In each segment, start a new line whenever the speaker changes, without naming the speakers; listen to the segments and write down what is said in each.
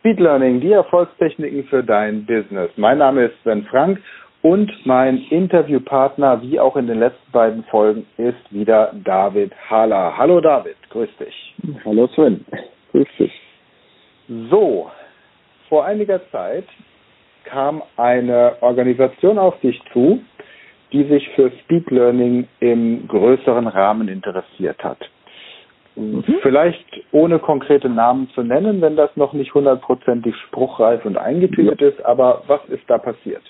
Speed Learning, die Erfolgstechniken für dein Business. Mein Name ist Sven Frank und mein Interviewpartner, wie auch in den letzten beiden Folgen, ist wieder David Hala. Hallo David, grüß dich.
Hallo Sven, grüß dich.
So, vor einiger Zeit kam eine Organisation auf dich zu, die sich für Speed Learning im größeren Rahmen interessiert hat. Mhm. Vielleicht ohne konkrete Namen zu nennen, wenn das noch nicht hundertprozentig spruchreif und eingetütet ja. ist, aber was ist da passiert?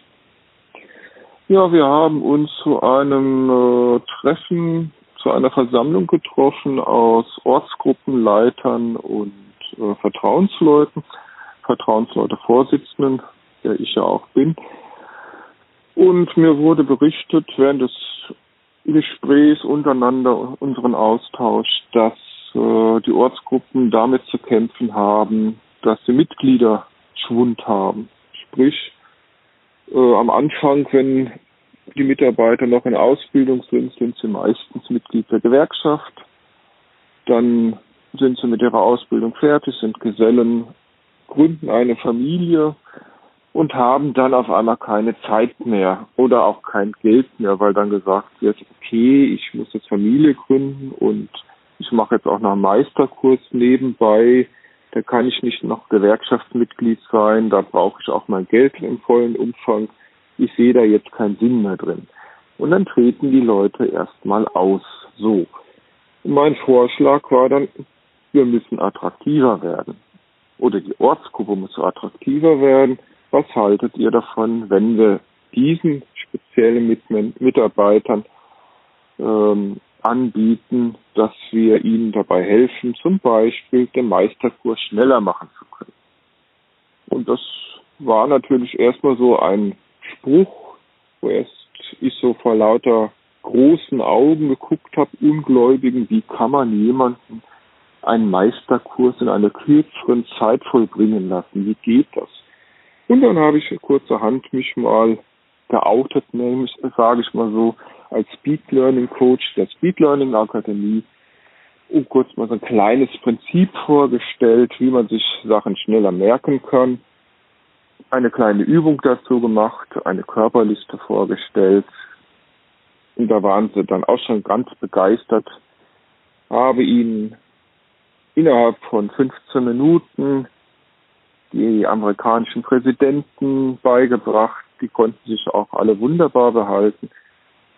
Ja, wir haben uns zu einem äh, Treffen, zu einer Versammlung getroffen aus Ortsgruppenleitern und äh, Vertrauensleuten, Vertrauensleute Vorsitzenden, der ich ja auch bin. Und mir wurde berichtet während des Gesprächs untereinander, unseren Austausch, dass äh, die Ortsgruppen damit zu kämpfen haben, dass die Mitglieder Schwund haben. Sprich, äh, am Anfang, wenn die Mitarbeiter noch in Ausbildung sind, sind sie meistens Mitglied der Gewerkschaft. Dann sind sie mit ihrer Ausbildung fertig, sind Gesellen, gründen eine Familie und haben dann auf einmal keine Zeit mehr oder auch kein Geld mehr, weil dann gesagt wird, okay, ich muss jetzt Familie gründen und ich mache jetzt auch noch einen Meisterkurs nebenbei, da kann ich nicht noch Gewerkschaftsmitglied sein, da brauche ich auch mein Geld im vollen Umfang. Ich sehe da jetzt keinen Sinn mehr drin. Und dann treten die Leute erstmal aus. So. Mein Vorschlag war dann, wir müssen attraktiver werden. Oder die Ortsgruppe muss attraktiver werden. Was haltet ihr davon, wenn wir diesen speziellen Mitarbeitern ähm, anbieten, dass wir ihnen dabei helfen, zum Beispiel den Meisterkurs schneller machen zu können. Und das war natürlich erstmal so ein Spruch, wo erst ich so vor lauter großen Augen geguckt habe, Ungläubigen, wie kann man jemanden einen Meisterkurs in einer kürzeren Zeit vollbringen lassen? Wie geht das? Und dann habe ich kurzerhand mich mal geoutet, nämlich, sage ich mal so, als Speed Learning Coach der Speed Learning Akademie und kurz mal so ein kleines Prinzip vorgestellt, wie man sich Sachen schneller merken kann. Eine kleine Übung dazu gemacht, eine Körperliste vorgestellt. Und da waren sie dann auch schon ganz begeistert. Habe ihnen innerhalb von 15 Minuten die amerikanischen Präsidenten beigebracht. Die konnten sich auch alle wunderbar behalten.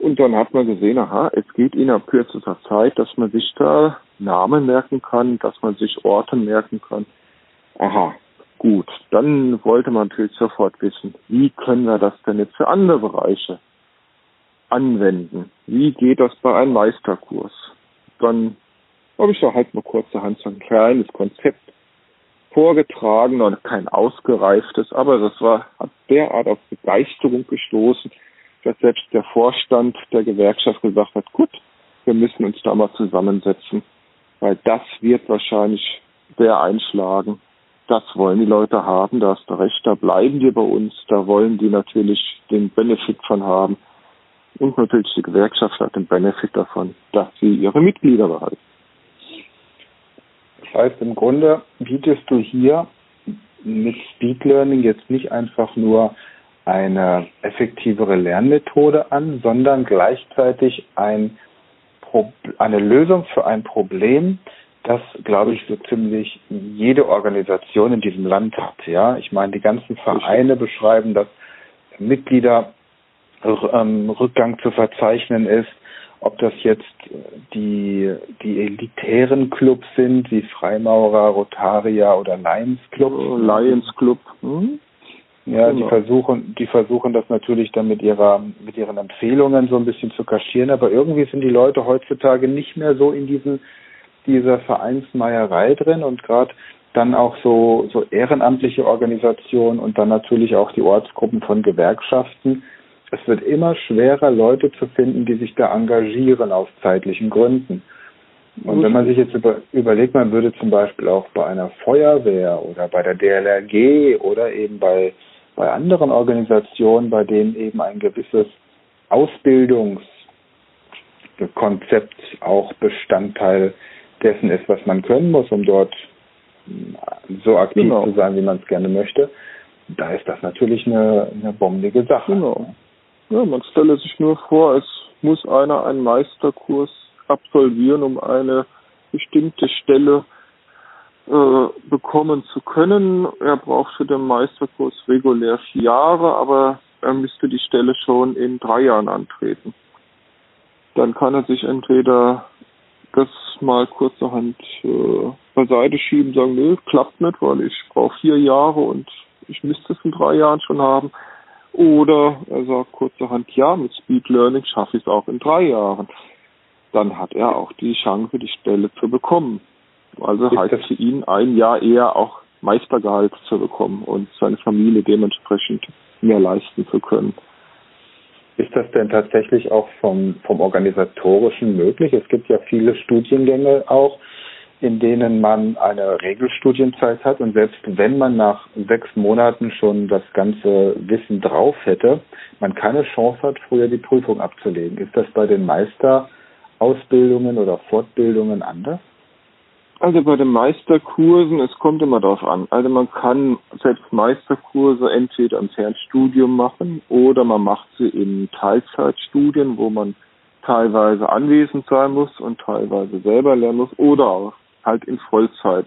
Und dann hat man gesehen, aha, es geht innerhalb kürzester Zeit, dass man sich da Namen merken kann, dass man sich Orte merken kann. Aha, gut. Dann wollte man natürlich sofort wissen, wie können wir das denn jetzt für andere Bereiche anwenden? Wie geht das bei einem Meisterkurs? Dann habe ich da halt mal kurzerhand so ein kleines Konzept vorgetragen und kein ausgereiftes, aber das war, hat derart auf Begeisterung gestoßen, dass selbst der Vorstand der Gewerkschaft gesagt hat, gut, wir müssen uns da mal zusammensetzen, weil das wird wahrscheinlich sehr einschlagen. Das wollen die Leute haben, da hast du recht, da bleiben die bei uns, da wollen die natürlich den Benefit von haben. Und natürlich die Gewerkschaft hat den Benefit davon, dass sie ihre Mitglieder behalten.
Das heißt, im Grunde bietest du hier mit Speed Learning jetzt nicht einfach nur eine effektivere Lernmethode an, sondern gleichzeitig ein eine Lösung für ein Problem, das, glaube ich, so ziemlich jede Organisation in diesem Land hat. Ja, ich meine, die ganzen Vereine beschreiben, dass Mitgliederrückgang ähm, zu verzeichnen ist. Ob das jetzt die, die elitären Clubs sind, wie Freimaurer, Rotarier oder Lions Club.
Lions Club. Hm?
Ja, genau. die versuchen, die versuchen das natürlich dann mit ihrer, mit ihren Empfehlungen so ein bisschen zu kaschieren, aber irgendwie sind die Leute heutzutage nicht mehr so in diesen, dieser Vereinsmeierei drin und gerade dann auch so, so ehrenamtliche Organisationen und dann natürlich auch die Ortsgruppen von Gewerkschaften. Es wird immer schwerer, Leute zu finden, die sich da engagieren aus zeitlichen Gründen. Und wenn man sich jetzt über, überlegt, man würde zum Beispiel auch bei einer Feuerwehr oder bei der DLRG oder eben bei bei anderen Organisationen, bei denen eben ein gewisses Ausbildungskonzept auch Bestandteil dessen ist, was man können muss, um dort so aktiv genau. zu sein, wie man es gerne möchte, da ist das natürlich eine, eine bombige Sache.
Genau. Ja, man stelle sich nur vor, es muss einer einen Meisterkurs absolvieren, um eine bestimmte Stelle äh, bekommen zu können. Er braucht für den Meisterkurs regulär vier Jahre, aber er müsste die Stelle schon in drei Jahren antreten. Dann kann er sich entweder das mal kurzerhand äh, beiseite schieben, sagen, nö, klappt nicht, weil ich brauche vier Jahre und ich müsste es in drei Jahren schon haben. Oder er sagt kurzerhand, ja, mit Speed Learning schaffe ich es auch in drei Jahren. Dann hat er auch die Chance, die Stelle zu bekommen. Also Ist heißt für ihn ein Jahr eher auch Meistergehalt zu bekommen und seine Familie dementsprechend mehr leisten zu können.
Ist das denn tatsächlich auch vom, vom organisatorischen möglich? Es gibt ja viele Studiengänge auch, in denen man eine Regelstudienzeit hat und selbst wenn man nach sechs Monaten schon das ganze Wissen drauf hätte, man keine Chance hat, früher die Prüfung abzulegen. Ist das bei den Meisterausbildungen oder Fortbildungen anders?
Also bei den Meisterkursen, es kommt immer darauf an. Also man kann selbst Meisterkurse entweder im Fernstudium machen oder man macht sie in Teilzeitstudien, wo man teilweise anwesend sein muss und teilweise selber lernen muss oder auch halt in Vollzeit.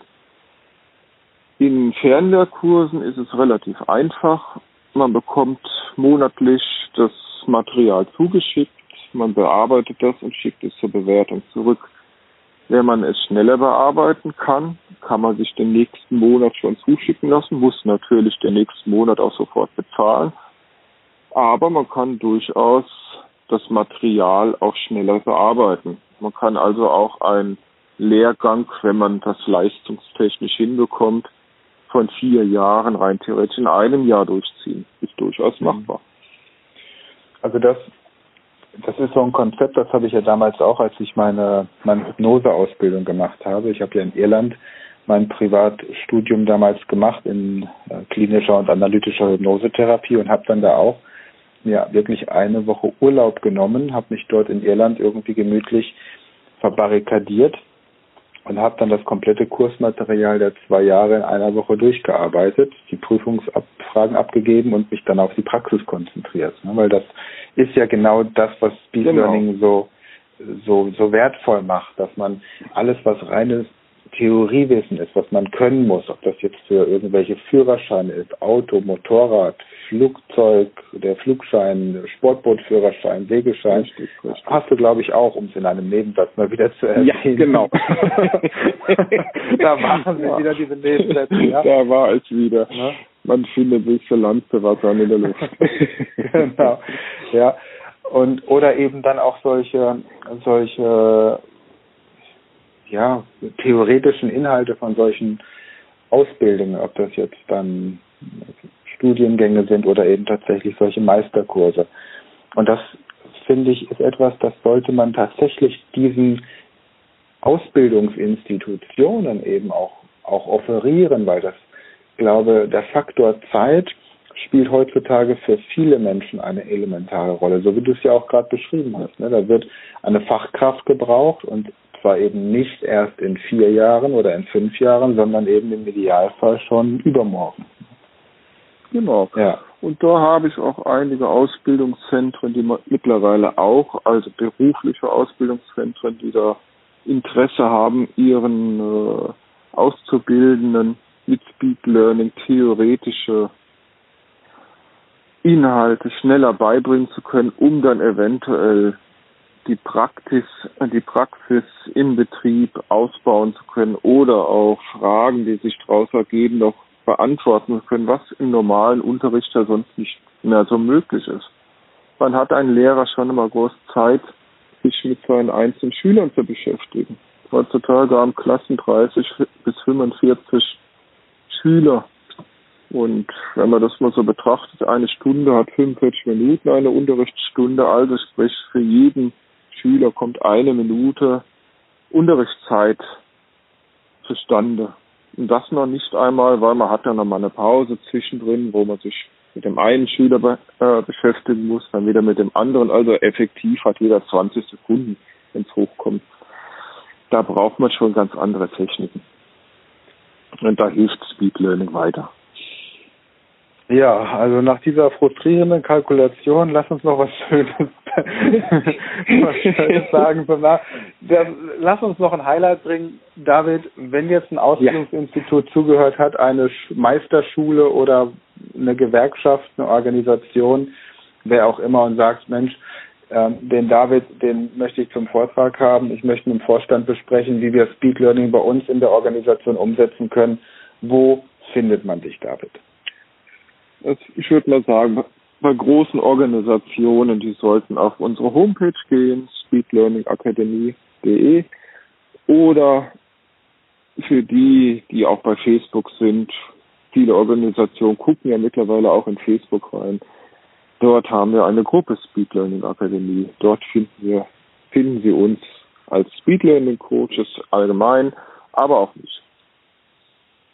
In Fernlehrkursen ist es relativ einfach. Man bekommt monatlich das Material zugeschickt, man bearbeitet das und schickt es zur Bewertung zurück. Wenn man es schneller bearbeiten kann, kann man sich den nächsten Monat schon zuschicken lassen, muss natürlich den nächsten Monat auch sofort bezahlen. Aber man kann durchaus das Material auch schneller bearbeiten. Man kann also auch einen Lehrgang, wenn man das leistungstechnisch hinbekommt, von vier Jahren rein theoretisch in einem Jahr durchziehen. Ist durchaus machbar.
Also das das ist so ein Konzept, das habe ich ja damals auch, als ich meine, meine Hypnoseausbildung gemacht habe. Ich habe ja in Irland mein Privatstudium damals gemacht in äh, klinischer und analytischer Hypnosetherapie und habe dann da auch mir wirklich eine Woche Urlaub genommen, habe mich dort in Irland irgendwie gemütlich verbarrikadiert und habe dann das komplette Kursmaterial der zwei Jahre in einer Woche durchgearbeitet, die Prüfungsabfragen abgegeben und mich dann auf die Praxis konzentriert. Ne? Weil das ist ja genau das, was Speed genau. Learning so, so, so wertvoll macht, dass man alles, was reines Theoriewissen ist, was man können muss, ob das jetzt für irgendwelche Führerscheine ist, Auto, Motorrad, Flugzeug, der Flugschein, Sportbootführerschein, Segelschein, richtig, richtig. hast du, glaube ich, auch, um es in einem Nebensatz mal wieder zu erwähnen.
Ja, genau.
da waren wir wieder diese Nebensätze. Ja?
Da war es wieder. Ja? Man findet sich für Landbewasser in der Luft.
genau. Ja. Und oder eben dann auch solche solche ja, theoretischen Inhalte von solchen Ausbildungen, ob das jetzt dann Studiengänge sind oder eben tatsächlich solche Meisterkurse. Und das finde ich ist etwas, das sollte man tatsächlich diesen Ausbildungsinstitutionen eben auch, auch offerieren, weil das, glaube, der Faktor Zeit spielt heutzutage für viele Menschen eine elementare Rolle, so wie du es ja auch gerade beschrieben hast. Ne? Da wird eine Fachkraft gebraucht und zwar eben nicht erst in vier Jahren oder in fünf Jahren, sondern eben im Idealfall schon übermorgen.
Genau. Ja. Und da habe ich auch einige Ausbildungszentren, die mittlerweile auch, also berufliche Ausbildungszentren, die da Interesse haben, ihren äh, Auszubildenden mit Speed Learning theoretische Inhalte schneller beibringen zu können, um dann eventuell die Praxis, die Praxis im Betrieb ausbauen zu können oder auch Fragen, die sich daraus ergeben, noch beantworten zu können, was im normalen Unterricht ja sonst nicht mehr so möglich ist. Man hat einen Lehrer schon immer groß Zeit, sich mit seinen einzelnen Schülern zu beschäftigen. Heutzutage haben Klassen 30 bis 45 Schüler. Und wenn man das mal so betrachtet, eine Stunde hat 45 Minuten, eine Unterrichtsstunde, also sprich für jeden Schüler kommt eine Minute Unterrichtszeit zustande. Und das noch nicht einmal, weil man hat ja noch mal eine Pause zwischendrin, wo man sich mit dem einen Schüler be äh, beschäftigen muss, dann wieder mit dem anderen. Also effektiv hat jeder 20 Sekunden, wenn es hochkommt. Da braucht man schon ganz andere Techniken. Und da hilft Speed Learning weiter.
Ja, also nach dieser frustrierenden Kalkulation, lass uns noch was Schönes, was Schönes sagen. Der, lass uns noch ein Highlight bringen. David, wenn jetzt ein Ausbildungsinstitut ja. zugehört hat, eine Meisterschule oder eine Gewerkschaft, eine Organisation, wer auch immer und sagt, Mensch, ähm, den David, den möchte ich zum Vortrag haben. Ich möchte mit dem Vorstand besprechen, wie wir Speed Learning bei uns in der Organisation umsetzen können. Wo findet man dich, David?
Ich würde mal sagen, bei großen Organisationen, die sollten auf unsere Homepage gehen, speedlearningacademy.de oder für die, die auch bei Facebook sind, viele Organisationen gucken ja mittlerweile auch in Facebook rein. Dort haben wir eine Gruppe Speed Learning Akademie. Dort finden wir, finden Sie uns als Speed Learning Coaches allgemein, aber auch nicht.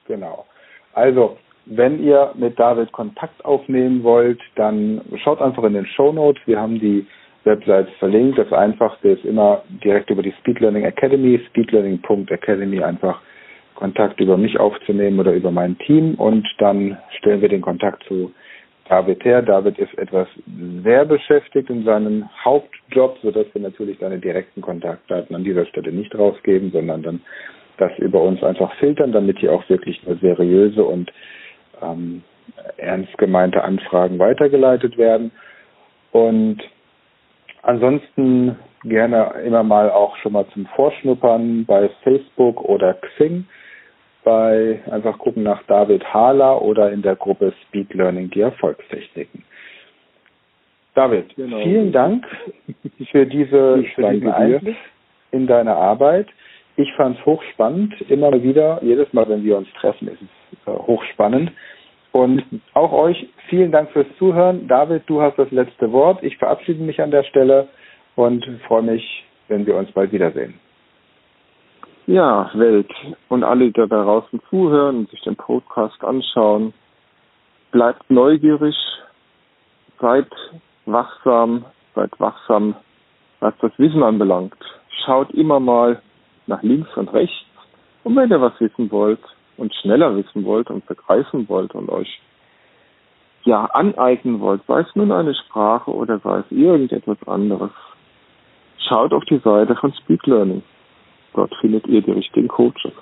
Genau. Also wenn ihr mit David Kontakt aufnehmen wollt, dann schaut einfach in den Show Notes. Wir haben die Website verlinkt. Das Einfachste ist immer direkt über die Speed Learning Academy, speedlearning.academy einfach Kontakt über mich aufzunehmen oder über mein Team und dann stellen wir den Kontakt zu David her. David ist etwas sehr beschäftigt in seinem Hauptjob, sodass wir natürlich seine direkten Kontaktdaten an dieser Stelle nicht rausgeben, sondern dann das über uns einfach filtern, damit hier auch wirklich nur seriöse und ähm, ernst gemeinte Anfragen weitergeleitet werden. Und ansonsten gerne immer mal auch schon mal zum Vorschnuppern bei Facebook oder Xing. Bei einfach gucken nach David Hahler oder in der Gruppe Speed Learning die Erfolgstechniken. David, genau. vielen Dank für diese diesen Einblick in deine Arbeit. Ich fand es hochspannend, immer wieder, jedes Mal, wenn wir uns treffen, ist es hochspannend. Und auch euch vielen Dank fürs Zuhören. David, du hast das letzte Wort. Ich verabschiede mich an der Stelle und freue mich, wenn wir uns bald wiedersehen.
Ja, Welt und alle, die da draußen zuhören und sich den Podcast anschauen, bleibt neugierig, seid wachsam, seid wachsam, was das Wissen anbelangt. Schaut immer mal nach links und rechts und wenn ihr was wissen wollt, und schneller wissen wollt und begreifen wollt und euch ja aneignen wollt, sei es nun eine Sprache oder sei es irgendetwas anderes, schaut auf die Seite von Speed Learning. Dort findet ihr die richtigen Coaches.